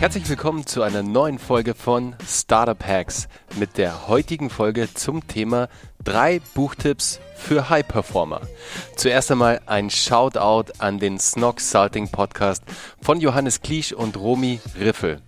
Herzlich willkommen zu einer neuen Folge von Startup Hacks mit der heutigen Folge zum Thema drei Buchtipps für High Performer. Zuerst einmal ein Shoutout an den Snox Salting Podcast von Johannes Kliesch und Romy Riffel.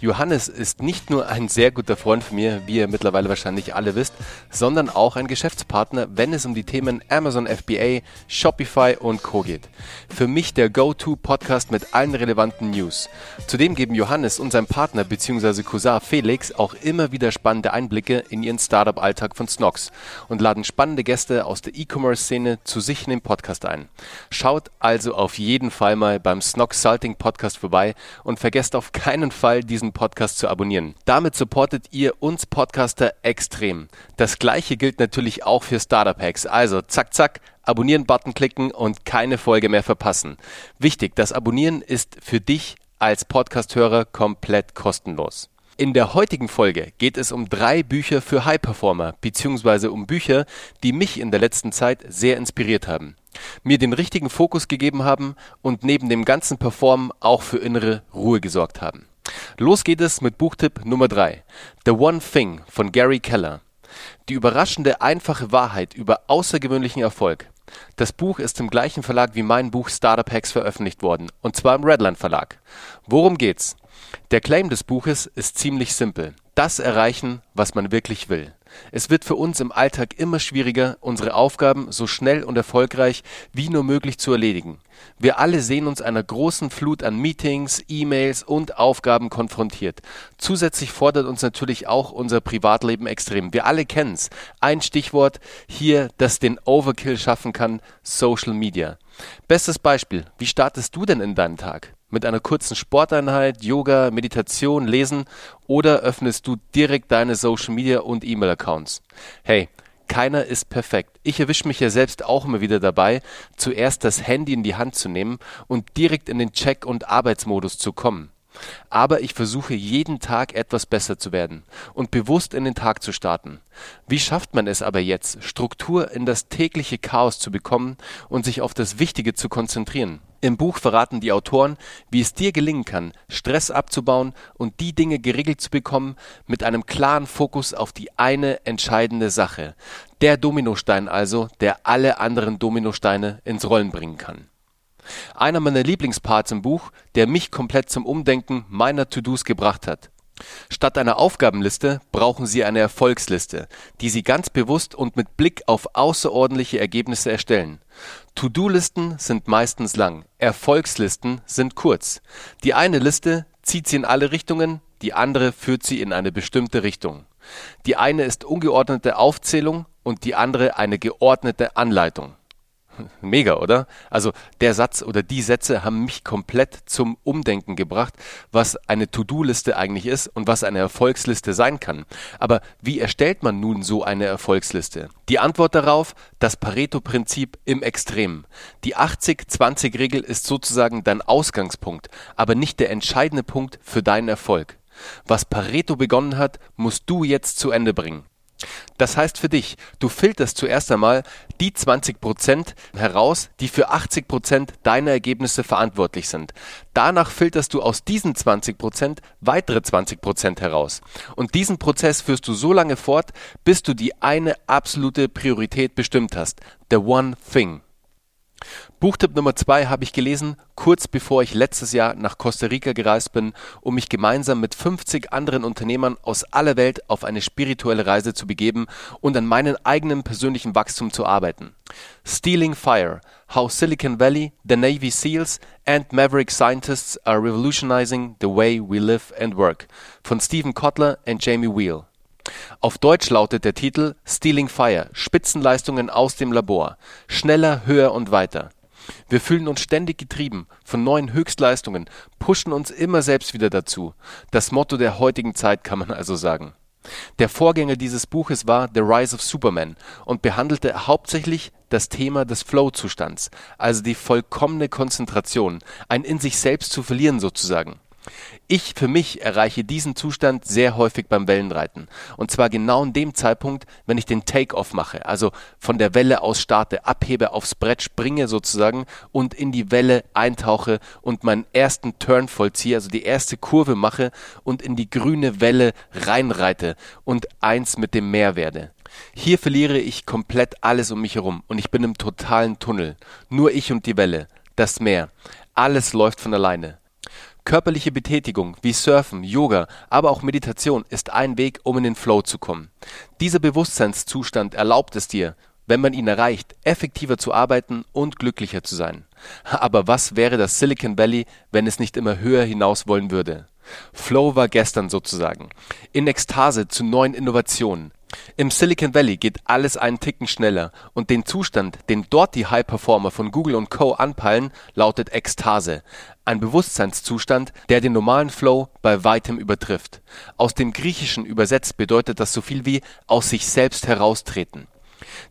Johannes ist nicht nur ein sehr guter Freund von mir, wie ihr mittlerweile wahrscheinlich alle wisst, sondern auch ein Geschäftspartner, wenn es um die Themen Amazon FBA, Shopify und Co. geht. Für mich der Go-To-Podcast mit allen relevanten News. Zudem geben Johannes und sein Partner bzw. Cousin Felix auch immer wieder spannende Einblicke in ihren Startup-Alltag von Snox und laden spannende Gäste aus der E-Commerce-Szene zu sich in den Podcast ein. Schaut also auf jeden Fall mal beim Snox Salting Podcast vorbei und vergesst auf keinen Fall, diesen Podcast zu abonnieren. Damit supportet ihr uns Podcaster extrem. Das gleiche gilt natürlich auch für Startup Hacks. Also zack, zack, Abonnieren-Button klicken und keine Folge mehr verpassen. Wichtig, das Abonnieren ist für dich als Podcasthörer komplett kostenlos. In der heutigen Folge geht es um drei Bücher für High Performer, beziehungsweise um Bücher, die mich in der letzten Zeit sehr inspiriert haben, mir den richtigen Fokus gegeben haben und neben dem ganzen Performen auch für innere Ruhe gesorgt haben. Los geht es mit Buchtipp Nummer drei: The One Thing von Gary Keller. Die überraschende einfache Wahrheit über außergewöhnlichen Erfolg. Das Buch ist im gleichen Verlag wie mein Buch Startup Hacks veröffentlicht worden, und zwar im Redline Verlag. Worum geht's? Der Claim des Buches ist ziemlich simpel: Das erreichen, was man wirklich will. Es wird für uns im Alltag immer schwieriger, unsere Aufgaben so schnell und erfolgreich wie nur möglich zu erledigen. Wir alle sehen uns einer großen Flut an Meetings, E-Mails und Aufgaben konfrontiert. Zusätzlich fordert uns natürlich auch unser Privatleben extrem. Wir alle kennen's. Ein Stichwort hier, das den Overkill schaffen kann: Social Media. Bestes Beispiel: Wie startest du denn in deinen Tag? Mit einer kurzen Sporteinheit, Yoga, Meditation, Lesen oder öffnest du direkt deine Social Media und E-Mail-Accounts? Hey, keiner ist perfekt. Ich erwische mich ja selbst auch immer wieder dabei, zuerst das Handy in die Hand zu nehmen und direkt in den Check- und Arbeitsmodus zu kommen. Aber ich versuche jeden Tag etwas besser zu werden und bewusst in den Tag zu starten. Wie schafft man es aber jetzt, Struktur in das tägliche Chaos zu bekommen und sich auf das Wichtige zu konzentrieren? Im Buch verraten die Autoren, wie es dir gelingen kann, Stress abzubauen und die Dinge geregelt zu bekommen mit einem klaren Fokus auf die eine entscheidende Sache. Der Dominostein also, der alle anderen Dominosteine ins Rollen bringen kann. Einer meiner Lieblingsparts im Buch, der mich komplett zum Umdenken meiner To-Dos gebracht hat. Statt einer Aufgabenliste brauchen Sie eine Erfolgsliste, die Sie ganz bewusst und mit Blick auf außerordentliche Ergebnisse erstellen. To-Do-Listen sind meistens lang, Erfolgslisten sind kurz. Die eine Liste zieht Sie in alle Richtungen, die andere führt Sie in eine bestimmte Richtung. Die eine ist ungeordnete Aufzählung und die andere eine geordnete Anleitung. Mega, oder? Also der Satz oder die Sätze haben mich komplett zum Umdenken gebracht, was eine To-Do-Liste eigentlich ist und was eine Erfolgsliste sein kann. Aber wie erstellt man nun so eine Erfolgsliste? Die Antwort darauf, das Pareto-Prinzip im Extrem. Die 80-20-Regel ist sozusagen dein Ausgangspunkt, aber nicht der entscheidende Punkt für deinen Erfolg. Was Pareto begonnen hat, musst du jetzt zu Ende bringen. Das heißt für dich, du filterst zuerst einmal die 20 Prozent heraus, die für 80 Prozent deiner Ergebnisse verantwortlich sind. Danach filterst du aus diesen 20 Prozent weitere 20 Prozent heraus. Und diesen Prozess führst du so lange fort, bis du die eine absolute Priorität bestimmt hast. The one thing. Buchtipp Nummer zwei habe ich gelesen, kurz bevor ich letztes Jahr nach Costa Rica gereist bin, um mich gemeinsam mit 50 anderen Unternehmern aus aller Welt auf eine spirituelle Reise zu begeben und an meinem eigenen persönlichen Wachstum zu arbeiten. Stealing Fire: How Silicon Valley, the Navy SEALs and Maverick Scientists are revolutionizing the way we live and work von Stephen Kotler und Jamie Wheel. Auf Deutsch lautet der Titel Stealing Fire – Spitzenleistungen aus dem Labor. Schneller, höher und weiter. Wir fühlen uns ständig getrieben von neuen Höchstleistungen, pushen uns immer selbst wieder dazu. Das Motto der heutigen Zeit kann man also sagen. Der Vorgänger dieses Buches war The Rise of Superman und behandelte hauptsächlich das Thema des Flow-Zustands, also die vollkommene Konzentration, ein in sich selbst zu verlieren sozusagen. Ich für mich erreiche diesen Zustand sehr häufig beim Wellenreiten. Und zwar genau in dem Zeitpunkt, wenn ich den Take-off mache, also von der Welle aus starte, abhebe, aufs Brett springe sozusagen und in die Welle eintauche und meinen ersten Turn vollziehe, also die erste Kurve mache und in die grüne Welle reinreite und eins mit dem Meer werde. Hier verliere ich komplett alles um mich herum und ich bin im totalen Tunnel. Nur ich und die Welle, das Meer. Alles läuft von alleine. Körperliche Betätigung wie Surfen, Yoga, aber auch Meditation ist ein Weg, um in den Flow zu kommen. Dieser Bewusstseinszustand erlaubt es dir, wenn man ihn erreicht, effektiver zu arbeiten und glücklicher zu sein. Aber was wäre das Silicon Valley, wenn es nicht immer höher hinaus wollen würde? Flow war gestern sozusagen. In Ekstase zu neuen Innovationen, im Silicon Valley geht alles einen Ticken schneller und den Zustand, den dort die High-Performer von Google und Co. anpeilen, lautet Ekstase, ein Bewusstseinszustand, der den normalen Flow bei weitem übertrifft. Aus dem Griechischen übersetzt bedeutet das so viel wie aus sich selbst heraustreten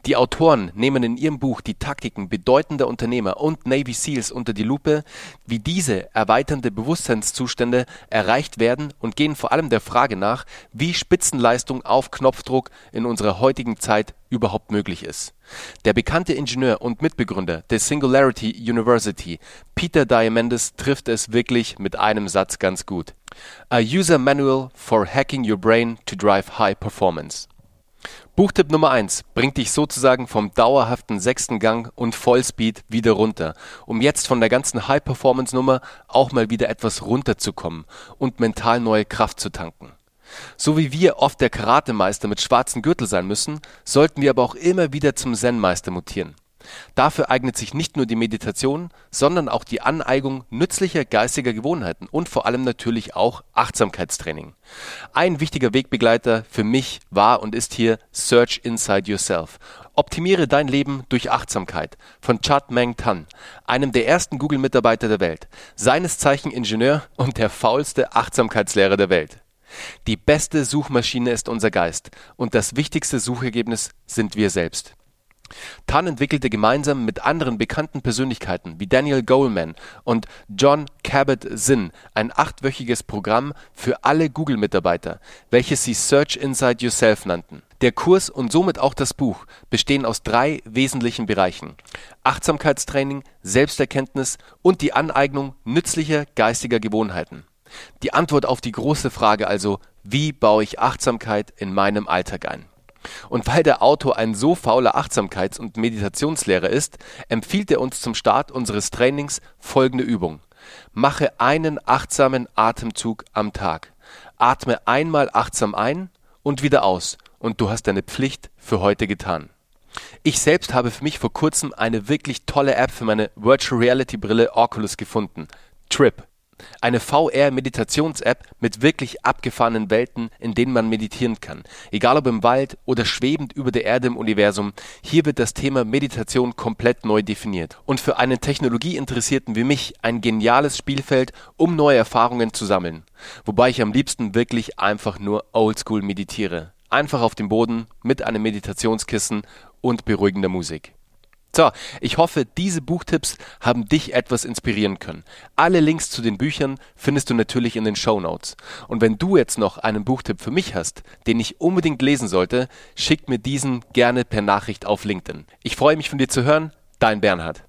die Autoren nehmen in ihrem Buch die Taktiken bedeutender Unternehmer und Navy Seals unter die Lupe, wie diese erweiternde Bewusstseinszustände erreicht werden und gehen vor allem der Frage nach, wie Spitzenleistung auf Knopfdruck in unserer heutigen Zeit überhaupt möglich ist. Der bekannte Ingenieur und Mitbegründer der Singularity University, Peter Diamandis, trifft es wirklich mit einem Satz ganz gut. A User Manual for Hacking Your Brain to Drive High Performance. Buchtipp Nummer 1 bringt dich sozusagen vom dauerhaften sechsten Gang und Vollspeed wieder runter, um jetzt von der ganzen High-Performance-Nummer auch mal wieder etwas runterzukommen und mental neue Kraft zu tanken. So wie wir oft der Karatemeister mit schwarzen Gürtel sein müssen, sollten wir aber auch immer wieder zum Zen-Meister mutieren. Dafür eignet sich nicht nur die Meditation, sondern auch die Aneigung nützlicher geistiger Gewohnheiten und vor allem natürlich auch Achtsamkeitstraining. Ein wichtiger Wegbegleiter für mich war und ist hier Search Inside Yourself. Optimiere dein Leben durch Achtsamkeit von Chad Meng Tan, einem der ersten Google-Mitarbeiter der Welt, seines Zeichen Ingenieur und der faulste Achtsamkeitslehrer der Welt. Die beste Suchmaschine ist unser Geist und das wichtigste Suchergebnis sind wir selbst. Tan entwickelte gemeinsam mit anderen bekannten Persönlichkeiten wie Daniel Goleman und John Kabat-Zinn ein achtwöchiges Programm für alle Google-Mitarbeiter, welches sie Search Inside Yourself nannten. Der Kurs und somit auch das Buch bestehen aus drei wesentlichen Bereichen: Achtsamkeitstraining, Selbsterkenntnis und die Aneignung nützlicher geistiger Gewohnheiten. Die Antwort auf die große Frage also: Wie baue ich Achtsamkeit in meinem Alltag ein und weil der Autor ein so fauler Achtsamkeits und Meditationslehrer ist, empfiehlt er uns zum Start unseres Trainings folgende Übung: Mache einen achtsamen Atemzug am Tag. Atme einmal achtsam ein und wieder aus, und du hast deine Pflicht für heute getan. Ich selbst habe für mich vor kurzem eine wirklich tolle App für meine Virtual Reality Brille Oculus gefunden. Trip eine VR-Meditations-App mit wirklich abgefahrenen Welten, in denen man meditieren kann. Egal ob im Wald oder schwebend über der Erde im Universum, hier wird das Thema Meditation komplett neu definiert. Und für einen Technologieinteressierten wie mich ein geniales Spielfeld, um neue Erfahrungen zu sammeln. Wobei ich am liebsten wirklich einfach nur oldschool meditiere. Einfach auf dem Boden mit einem Meditationskissen und beruhigender Musik. So, ich hoffe, diese Buchtipps haben dich etwas inspirieren können. Alle Links zu den Büchern findest du natürlich in den Show Notes. Und wenn du jetzt noch einen Buchtipp für mich hast, den ich unbedingt lesen sollte, schick mir diesen gerne per Nachricht auf LinkedIn. Ich freue mich von dir zu hören. Dein Bernhard.